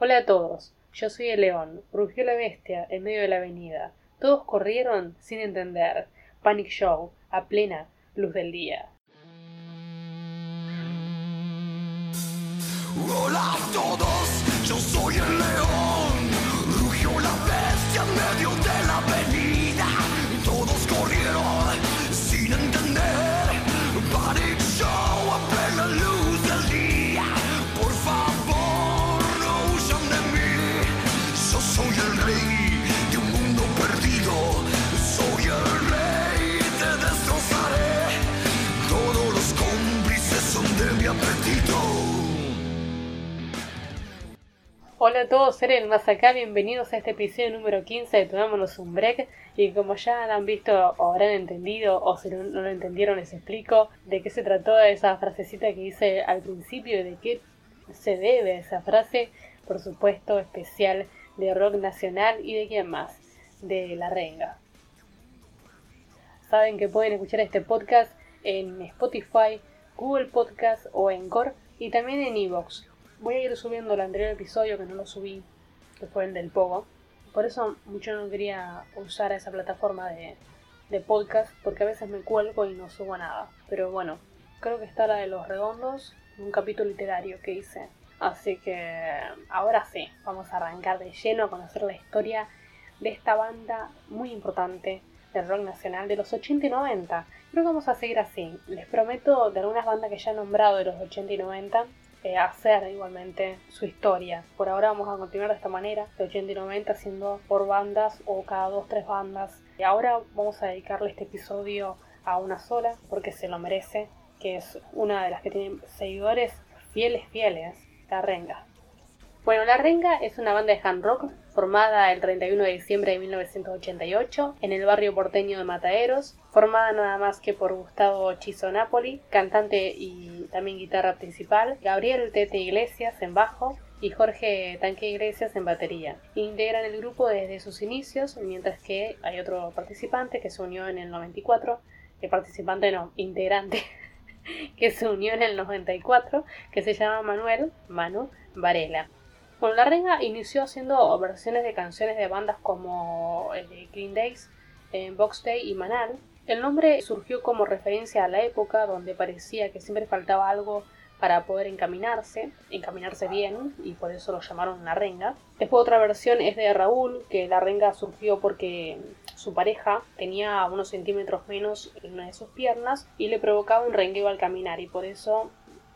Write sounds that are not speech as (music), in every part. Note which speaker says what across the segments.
Speaker 1: Hola a todos, yo soy el león, rugió la bestia en medio de la avenida. Todos corrieron sin entender. Panic Show, a plena luz del día.
Speaker 2: Hola a todos, yo soy el león. Rugió la bestia en medio de
Speaker 1: Hola a todos, seres más acá, bienvenidos a este episodio número 15 de Tomémonos un Break. Y como ya han visto o habrán entendido, o si no, no lo entendieron, les explico de qué se trató esa frasecita que hice al principio y de qué se debe esa frase, por supuesto, especial de rock nacional y de quién más, de La Renga. Saben que pueden escuchar este podcast en Spotify, Google Podcast o Encore y también en Evox. Voy a ir subiendo el anterior episodio que no lo subí, que fue el del Pogo. Por eso mucho no quería usar esa plataforma de, de podcast, porque a veces me cuelgo y no subo nada. Pero bueno, creo que está la de los redondos, un capítulo literario que hice. Así que ahora sí, vamos a arrancar de lleno a conocer la historia de esta banda muy importante del rock nacional de los 80 y 90. Creo que vamos a seguir así. Les prometo de algunas bandas que ya he nombrado de los 80 y 90 eh, hacer igualmente su historia. Por ahora vamos a continuar de esta manera, de 80 y 90, haciendo por bandas o cada dos, tres bandas. Y ahora vamos a dedicarle este episodio a una sola, porque se lo merece, que es una de las que tienen seguidores fieles, fieles, La Renga. Bueno, La Renga es una banda de hand rock formada el 31 de diciembre de 1988 en el barrio porteño de Mataderos, formada nada más que por Gustavo Chizo Napoli, cantante y también guitarra principal, Gabriel Tete Iglesias en bajo y Jorge Tanque Iglesias en batería. Integran el grupo desde sus inicios, mientras que hay otro participante que se unió en el 94, el participante no, integrante, (laughs) que se unió en el 94, que se llama Manuel Manu Varela. La Renga inició haciendo versiones de canciones de bandas como eh, Green Days, eh, Box Day y Manal. El nombre surgió como referencia a la época donde parecía que siempre faltaba algo para poder encaminarse, encaminarse bien, y por eso lo llamaron La Renga. Después otra versión es de Raúl, que La Renga surgió porque su pareja tenía unos centímetros menos en una de sus piernas y le provocaba un rengueo al caminar y por eso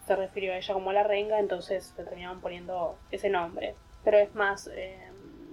Speaker 1: se refirió a ella como la renga, entonces le terminaban poniendo ese nombre. Pero es más eh,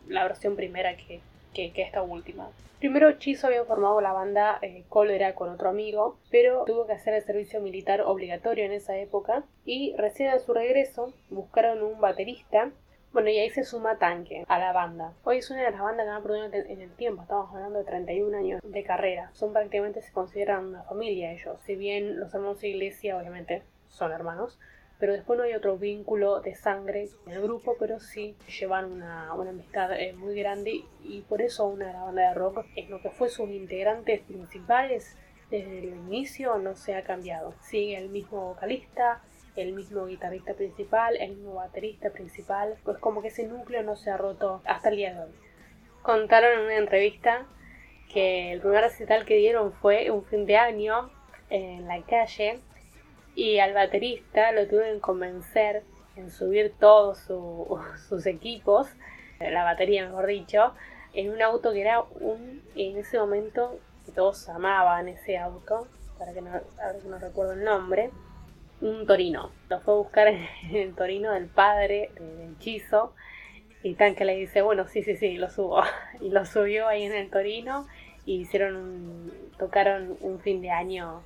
Speaker 1: la versión primera que, que, esta última. Primero Chizo había formado la banda eh, Cólera con otro amigo, pero tuvo que hacer el servicio militar obligatorio en esa época y recién a su regreso buscaron un baterista bueno, y ahí se suma Tanque a la banda. Hoy es una de las bandas que han producido en el tiempo, estamos hablando de 31 años de carrera. Son prácticamente, se consideran una familia ellos. Si bien los hermanos de iglesia, obviamente, son hermanos, pero después no hay otro vínculo de sangre en el grupo, pero sí llevan una, una amistad eh, muy grande y por eso una de las bandas de rock es lo que fue sus integrantes principales desde el inicio no se ha cambiado. Sigue el mismo vocalista, el mismo guitarrista principal, el mismo baterista principal, pues como que ese núcleo no se ha roto hasta el día de hoy. Contaron en una entrevista que el primer recital que dieron fue un fin de año en la calle y al baterista lo tuve que convencer en subir todos su, (laughs) sus equipos, la batería mejor dicho, en un auto que era un, en ese momento, que todos amaban ese auto, para que no, no recuerdo el nombre, un Torino. Lo fue a buscar en (laughs) el Torino del padre del hechizo. Y Tanque le dice, bueno, sí, sí, sí, lo subo. (laughs) Y lo subió ahí en el Torino y hicieron un, tocaron un fin de año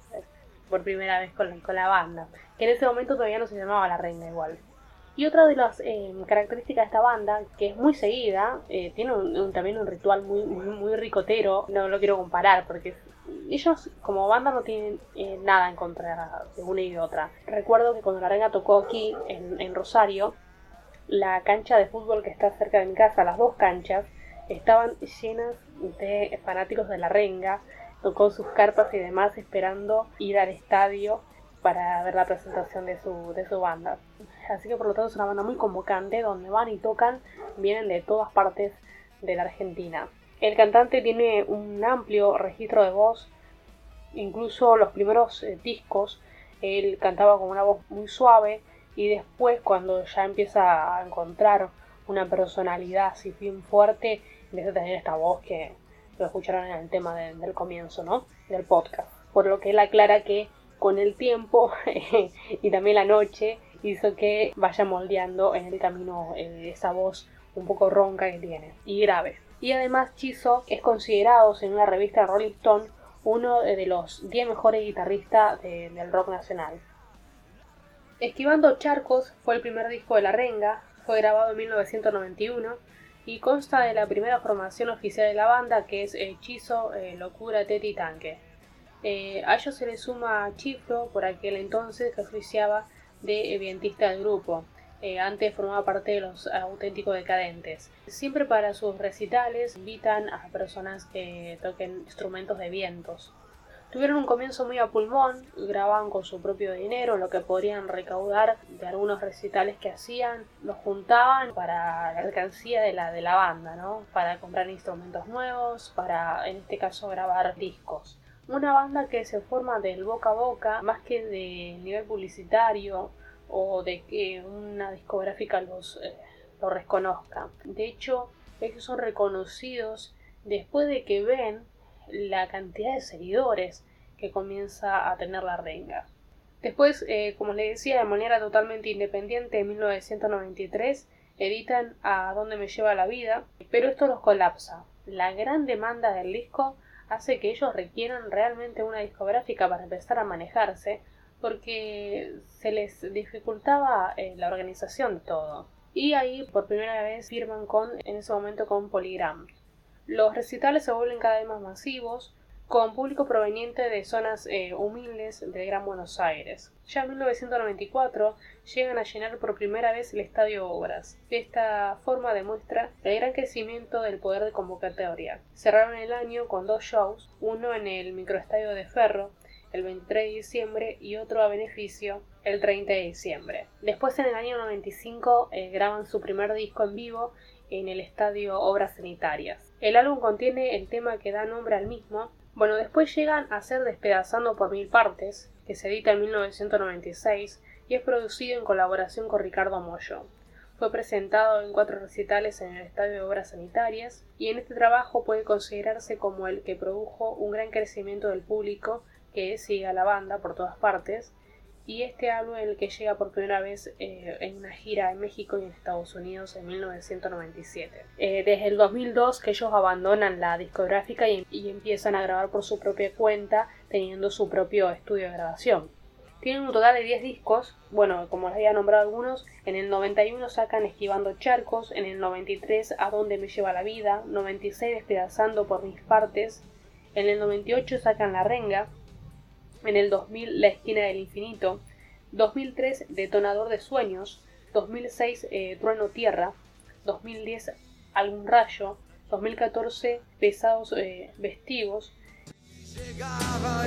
Speaker 1: por primera vez con la, con la banda. Que en ese momento todavía no se llamaba La Reina igual. Y otra de las eh, características de esta banda, que es muy seguida, eh, tiene un, un, también un ritual muy, muy, muy, ricotero, no lo quiero comparar porque ellos como banda no tienen eh, nada en contra de una y de otra. Recuerdo que cuando La Renga tocó aquí en, en Rosario, la cancha de fútbol que está cerca de mi casa, las dos canchas, estaban llenas de fanáticos de La Renga, con sus carpas y demás esperando ir al estadio para ver la presentación de su, de su banda. Así que por lo tanto es una banda muy convocante, donde van y tocan, vienen de todas partes de la Argentina. El cantante tiene un amplio registro de voz, incluso los primeros eh, discos él cantaba con una voz muy suave y después cuando ya empieza a encontrar una personalidad así bien fuerte, empieza a tener esta voz que lo escucharon en el tema del comienzo, ¿no? Del podcast. Por lo que él aclara que con el tiempo (laughs) y también la noche hizo que vaya moldeando en el camino eh, esa voz un poco ronca que tiene y grave. Y además Chizo es considerado en una revista Rolling Stone uno de los 10 mejores guitarristas del rock nacional. Esquivando Charcos fue el primer disco de La Renga, fue grabado en 1991 y consta de la primera formación oficial de la banda que es Hechizo, eh, Locura, Teti y Tanque. Eh, a ellos se le suma Chifro por aquel entonces que oficiaba de evientista del grupo. Eh, antes formaba parte de los auténticos decadentes. Siempre para sus recitales invitan a personas que toquen instrumentos de vientos. Tuvieron un comienzo muy a pulmón, grababan con su propio dinero lo que podrían recaudar de algunos recitales que hacían, los juntaban para la alcancía de la, de la banda, ¿no? Para comprar instrumentos nuevos, para en este caso grabar discos. Una banda que se forma del boca a boca, más que de nivel publicitario, o de que una discográfica los, eh, reconozca. De hecho, ellos son reconocidos después de que ven la cantidad de seguidores que comienza a tener la renga. Después, eh, como les decía, de manera totalmente independiente, en 1993 editan A Dónde me lleva la vida, pero esto los colapsa. La gran demanda del disco hace que ellos requieran realmente una discográfica para empezar a manejarse, porque se les dificultaba eh, la organización de todo. Y ahí por primera vez firman con, en ese momento con Polygram. Los recitales se vuelven cada vez más masivos, con público proveniente de zonas eh, humildes del Gran Buenos Aires. Ya en 1994 llegan a llenar por primera vez el Estadio Obras. Esta forma demuestra el gran crecimiento del poder de convocatoria. Cerraron el año con dos shows, uno en el microestadio de Ferro, el 23 de diciembre y otro a beneficio el 30 de diciembre. Después en el año 95 eh, graban su primer disco en vivo en el estadio Obras Sanitarias. El álbum contiene el tema que da nombre al mismo. Bueno, después llegan a ser Despedazando por mil partes, que se edita en 1996 y es producido en colaboración con Ricardo Mollo. Fue presentado en cuatro recitales en el Estadio de Obras Sanitarias y en este trabajo puede considerarse como el que produjo un gran crecimiento del público que sigue a la banda por todas partes y este álbum el que llega por primera vez eh, en una gira en México y en Estados Unidos en 1997. Eh, desde el 2002 que ellos abandonan la discográfica y, y, empiezan a grabar por su propia cuenta teniendo su propio estudio de grabación. Tienen un total de 10 discos, bueno, como les había nombrado algunos, en el 91 sacan Esquivando Charcos, en el 93 A dónde me lleva la vida, 96 Despedazando por mis partes, en el 98 sacan La Renga, en el 2000 La esquina del infinito, 2003 Detonador de sueños, 2006 eh, Trueno Tierra, 2010 Algún rayo, 2014 Pesados eh, vestigos.
Speaker 2: Llegaba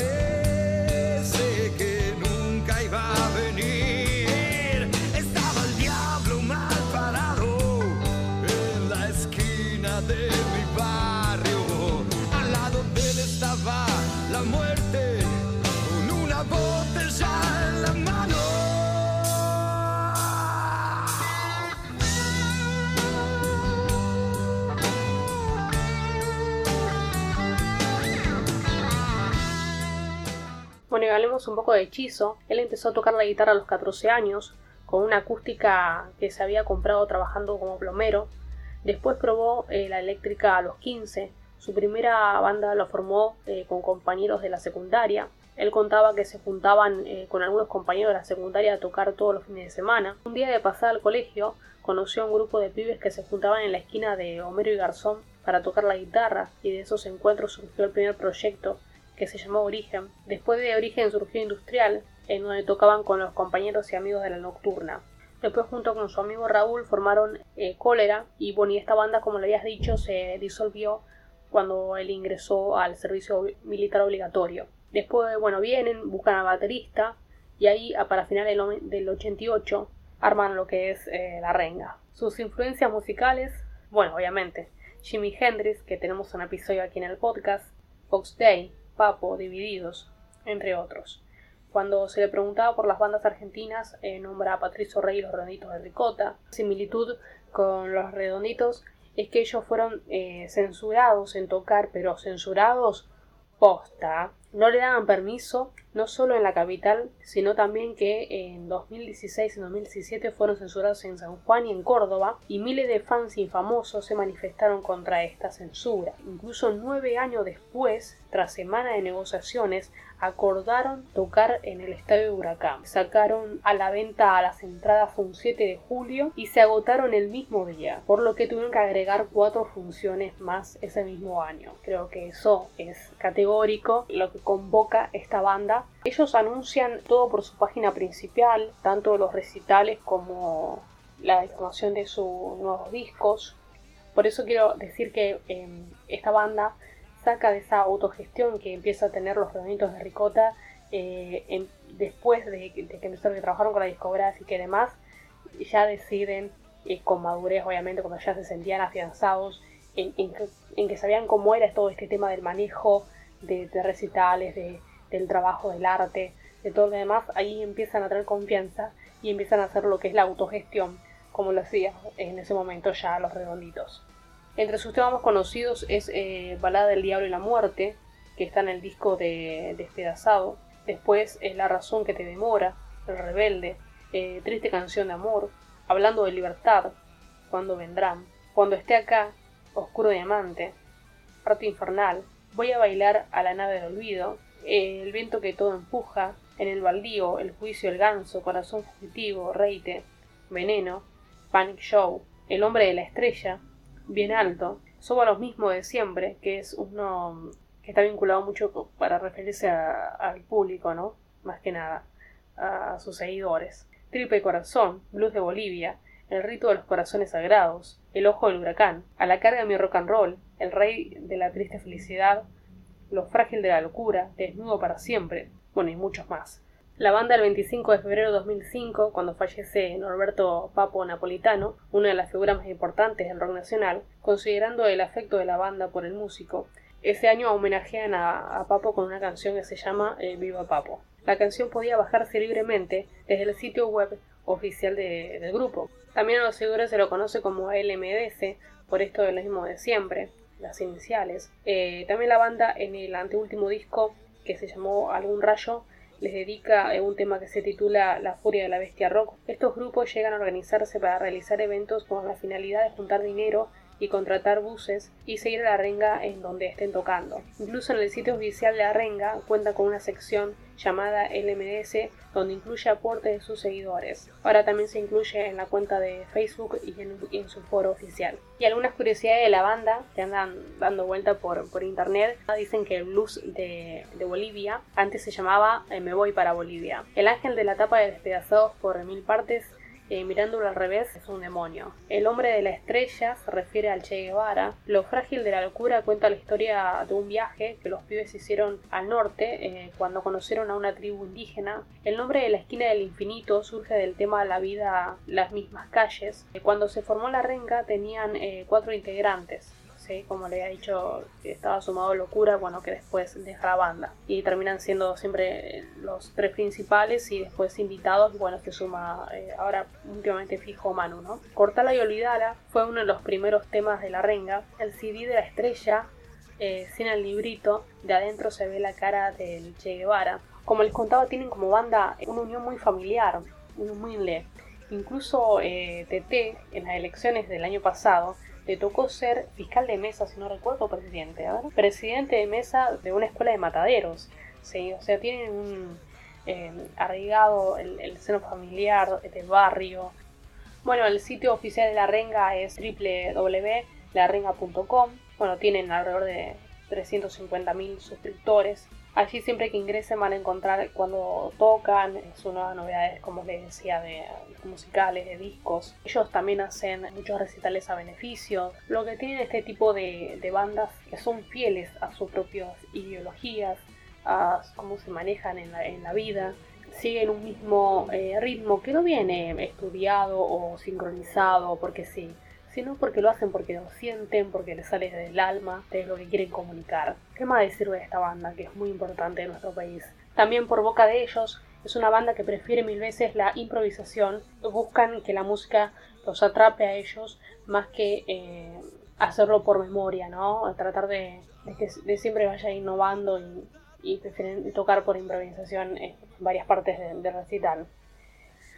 Speaker 1: Un poco de hechizo. Él empezó a tocar la guitarra a los 14 años, con una acústica que se había comprado trabajando como plomero. Después probó eh, la eléctrica a los 15. Su primera banda la formó eh, con compañeros de la secundaria. Él contaba que se juntaban eh, con algunos compañeros de la secundaria a tocar todos los fines de semana. Un día de pasar al colegio, conoció a un grupo de pibes que se juntaban en la esquina de Homero y Garzón para tocar la guitarra, y de esos encuentros surgió el primer proyecto, que se llamó Origen. Después de Origen surgió Industrial, en donde tocaban con los compañeros y amigos de la Nocturna. Después junto con su amigo Raúl formaron eh, Cólera y bueno, y esta banda como le habías dicho se disolvió cuando él ingresó al servicio militar obligatorio. Después, bueno, vienen, buscan al baterista y ahí para final del, 88 arman lo que es eh, la renga. Sus influencias musicales, bueno, obviamente, Jimi Hendrix, que tenemos un episodio aquí en el podcast, Fox Day, Papo, Divididos, entre otros. Cuando se le preguntaba por las bandas argentinas, eh, nombra a Patricio Rey y los Redonditos de Ricota. Similitud con los Redonditos es que ellos fueron eh, censurados en tocar, pero censurados posta. No le daban permiso no solo en la capital, sino también que en 2016 y 2017 fueron censurados en San Juan y en Córdoba, y miles de fans infamosos se manifestaron contra esta censura. Incluso nueve años después, tras semanas de negociaciones, acordaron tocar en el Estadio Huracán. Sacaron a la venta a las entradas un 7 de julio y se agotaron el mismo día, por lo que tuvieron que agregar cuatro funciones más ese mismo año. Creo que eso es categórico lo que convoca esta banda. Ellos anuncian todo por su página principal, tanto los recitales como la información de sus nuevos discos. Por eso quiero decir que em, esta banda saca de esa autogestión que empieza a tener los redonditos de ricota eh, después de, que empezaron a trabajar con la discográfica y demás, ya deciden eh, con madurez, obviamente, cuando ya se sentían afianzados en, que, sabían cómo era todo este tema del manejo de, recitales, del trabajo del arte, de todo lo demás, ahí empiezan a tener confianza y empiezan a hacer lo que es la autogestión, como lo hacía en ese momento ya los redonditos. Entre sus temas más conocidos es eh, Balada del Diablo y la Muerte, que está en el disco de Despedazado. Después es La Razón que te demora, El Rebelde, eh, Triste Canción de Amor, Hablando de Libertad, Cuando Vendrán, Cuando esté acá, Oscuro Diamante, Rato Infernal, Voy a bailar a la nave del olvido, eh, El viento que todo empuja, En el baldío, El juicio, el ganso, Corazón fugitivo, Reite, Veneno, Panic Show, El hombre de la estrella, bien alto. Somos los mismos de siempre, que es uno que está vinculado mucho para referirse al público, ¿no? Más que nada, a sus seguidores. Triple Corazón, Blues de Bolivia, El Rito de los Corazones Sagrados, El Ojo del Huracán, A la carga mi rock and roll, El Rey de la Triste Felicidad, Lo Frágil de la Locura, Desnudo para Siempre, bueno, y muchos más. La banda el 25 de febrero de 2005, cuando fallece Norberto Papo Napolitano, una de las figuras más importantes del rock nacional, considerando el afecto de la banda por el músico, ese año homenajean a, Papo con una canción que se llama eh, Viva Papo. La canción podía bajarse libremente desde el sitio web oficial del grupo. También a los seguidores se lo conoce como LMDS, por esto de lo mismo de siempre, las iniciales. Eh, también la banda en el anteúltimo disco, que se llamó Algún Rayo, les dedica eh, un tema que se titula La Furia de la Bestia Rock. Estos grupos llegan a organizarse para realizar eventos con la finalidad de juntar dinero y contratar buses y seguir a la renga en donde estén tocando. Incluso en el sitio oficial de la renga cuenta con una sección llamada LMS donde incluye aportes de sus seguidores. Ahora también se incluye en la cuenta de Facebook y en, su foro oficial. Y algunas curiosidades de la banda que andan dando vuelta por, por internet dicen que el blues de, Bolivia antes se llamaba eh, Me voy para Bolivia. El ángel de la tapa de Despedazados por mil partes eh, mirándolo al revés, es un demonio. El hombre de la estrella se refiere al Che Guevara. Lo frágil de la locura cuenta la historia de un viaje que los pibes hicieron al norte eh, cuando conocieron a una tribu indígena. El nombre de la esquina del infinito surge del tema de la vida, las mismas calles. Eh, cuando se formó la renga tenían cuatro integrantes como le había dicho, estaba sumado Locura, bueno, que después deja la banda. Y terminan siendo siempre los tres principales y después invitados, bueno, se suma eh, ahora últimamente fijo Manu, ¿no? Cortala y Olvidala fue uno de los primeros temas de la renga. El CD de la estrella, eh, sin el librito, de adentro se ve la cara del Che Guevara. Como les contaba, tienen como banda una unión muy familiar, muy humilde. Incluso eh, TT, en las elecciones del año pasado, le tocó ser fiscal de mesa, si no recuerdo, presidente, presidente de mesa de una escuela de mataderos. ¿sí? O sea, tienen un eh, arraigado el, seno familiar del barrio. Bueno, el sitio oficial de la renga es www.larenga.com. Bueno, tienen alrededor de 350.000 suscriptores. Allí siempre que ingresen van a encontrar cuando tocan sus nuevas novedades, como les decía, de musicales, de discos. Ellos también hacen muchos recitales a beneficio. Lo que tienen este tipo de, bandas que son fieles a sus propias ideologías, a cómo se manejan en la, vida. siguen un mismo eh, ritmo que no viene estudiado o sincronizado porque sí, sino porque lo hacen porque lo sienten, porque les sale del alma, es lo que quieren comunicar. ¿Qué más decir de esta banda que es muy importante en nuestro país? También por boca de ellos, es una banda que prefiere mil veces la improvisación, buscan que la música los atrape a ellos más que eh, hacerlo por memoria, ¿no? Tratar de, que siempre vaya innovando y, prefieren tocar por improvisación en varias partes del de recital.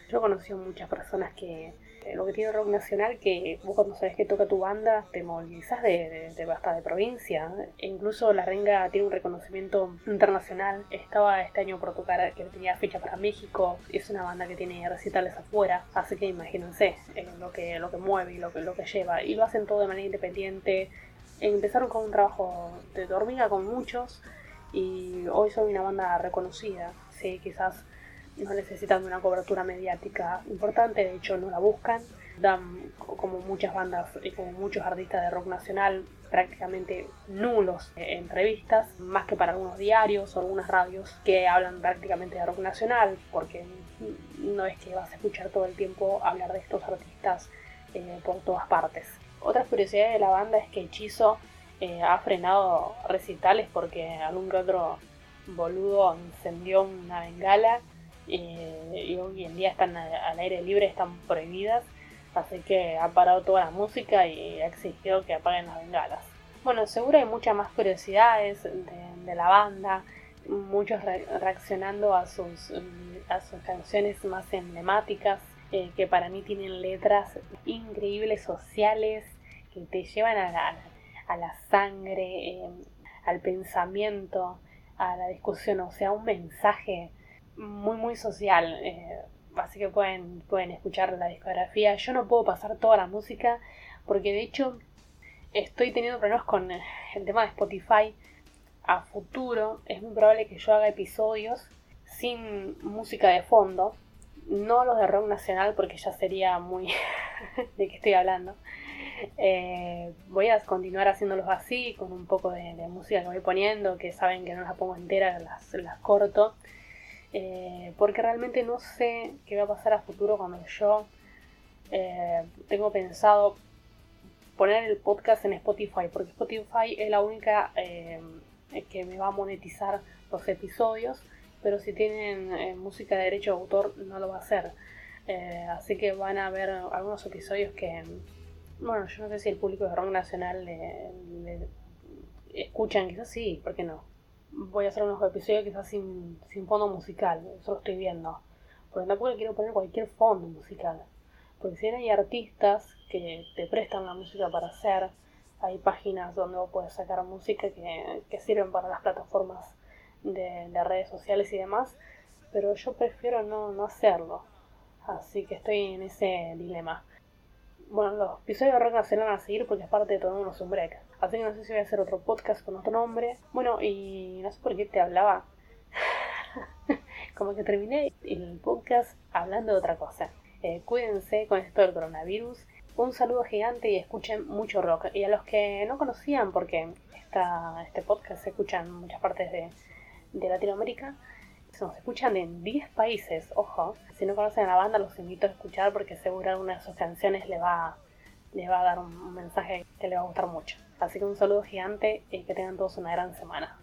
Speaker 1: Yo conocí a muchas personas que lo que tiene rock nacional que vos cuando sabes que toca tu banda te movilizas de, de, hasta de provincia. E incluso La Renga tiene un reconocimiento internacional. Estaba este año por tocar que tenía fecha para México. Es una banda que tiene recitales afuera. Así que imagínense eh, lo, que, lo que mueve y lo que, lo que lleva. Y lo hacen todo de manera independiente. Empezaron con un trabajo de hormiga con muchos y hoy son una banda reconocida. Sí, quizás no necesitan una cobertura mediática importante, de hecho no la buscan. Dan, como muchas bandas y como muchos artistas de rock nacional, prácticamente nulos entrevistas, más que para algunos diarios o algunas radios que hablan prácticamente de rock nacional, porque no es que vas a escuchar todo el tiempo hablar de estos artistas eh, por todas partes. Otra curiosidad de la banda es que Hechizo eh, ha frenado recitales porque algún que otro boludo incendió una bengala y hoy en día están al aire libre, están prohibidas, así que ha parado toda la música y ha exigido que apaguen las bengalas. Bueno, seguro hay muchas más curiosidades de, la banda, muchos reaccionando a sus, a sus canciones más emblemáticas, eh, que para mí tienen letras increíbles sociales, que te llevan a la, a la sangre, eh, al pensamiento, a la discusión, o sea, un mensaje muy, muy social. Eh, así que pueden, pueden escuchar la discografía. Yo no puedo pasar toda la música porque de hecho estoy teniendo problemas con el tema de Spotify. A futuro es muy probable que yo haga episodios sin música de fondo. No los de rock nacional porque ya sería muy (laughs) de qué estoy hablando. Eh, voy a continuar haciéndolos así, con un poco de, música que voy poniendo, que saben que no las pongo enteras, las, las corto. Eh, porque realmente no sé qué va a pasar a futuro cuando yo eh, tengo pensado poner el podcast en Spotify, porque Spotify es la única eh, que me va a monetizar los episodios, pero si tienen música de derecho de autor no lo va a hacer. así que van a haber algunos episodios que, bueno, yo no sé si el público de rock nacional le, le escuchan, quizás sí, ¿por qué no? Voy a hacer unos episodios quizás sin, sin fondo musical, eso lo estoy viendo. Porque tampoco quiero poner cualquier fondo musical. Porque si hay artistas que te prestan la música para hacer, hay páginas donde vos puedes sacar música que, que sirven para las plataformas de, de, redes sociales y demás, pero yo prefiero no, no hacerlo. Así que estoy en ese dilema. Bueno, los episodios de rock se van a seguir porque es parte de todo un break. Así que no sé si voy a hacer otro podcast con otro nombre. Bueno, y no sé por qué te hablaba. (laughs) Como que terminé el podcast hablando de otra cosa. Eh, cuídense con esto del coronavirus. Un saludo gigante y escuchen mucho rock. Y a los que no conocían, porque esta, este podcast se escucha en muchas partes de, de Latinoamérica, se nos escuchan en 10 países, ojo. Si no conocen a la banda, los invito a escuchar porque seguro alguna de sus canciones le va, le va a dar un mensaje que le va a gustar mucho. Así que un saludo gigante y que tengan todos una gran semana.